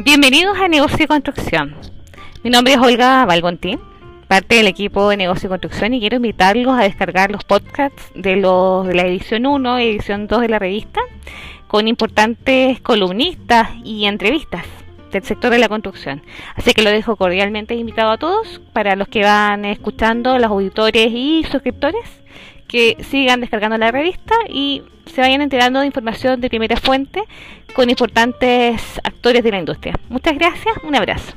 Bienvenidos a Negocio y Construcción. Mi nombre es Olga Valgontín, parte del equipo de Negocio y Construcción y quiero invitarlos a descargar los podcasts de, los, de la edición 1 y edición 2 de la revista con importantes columnistas y entrevistas del sector de la construcción. Así que lo dejo cordialmente invitado a todos para los que van escuchando, los auditores y suscriptores que sigan descargando la revista y se vayan enterando de información de primera fuente con importantes actores de la industria. Muchas gracias, un abrazo.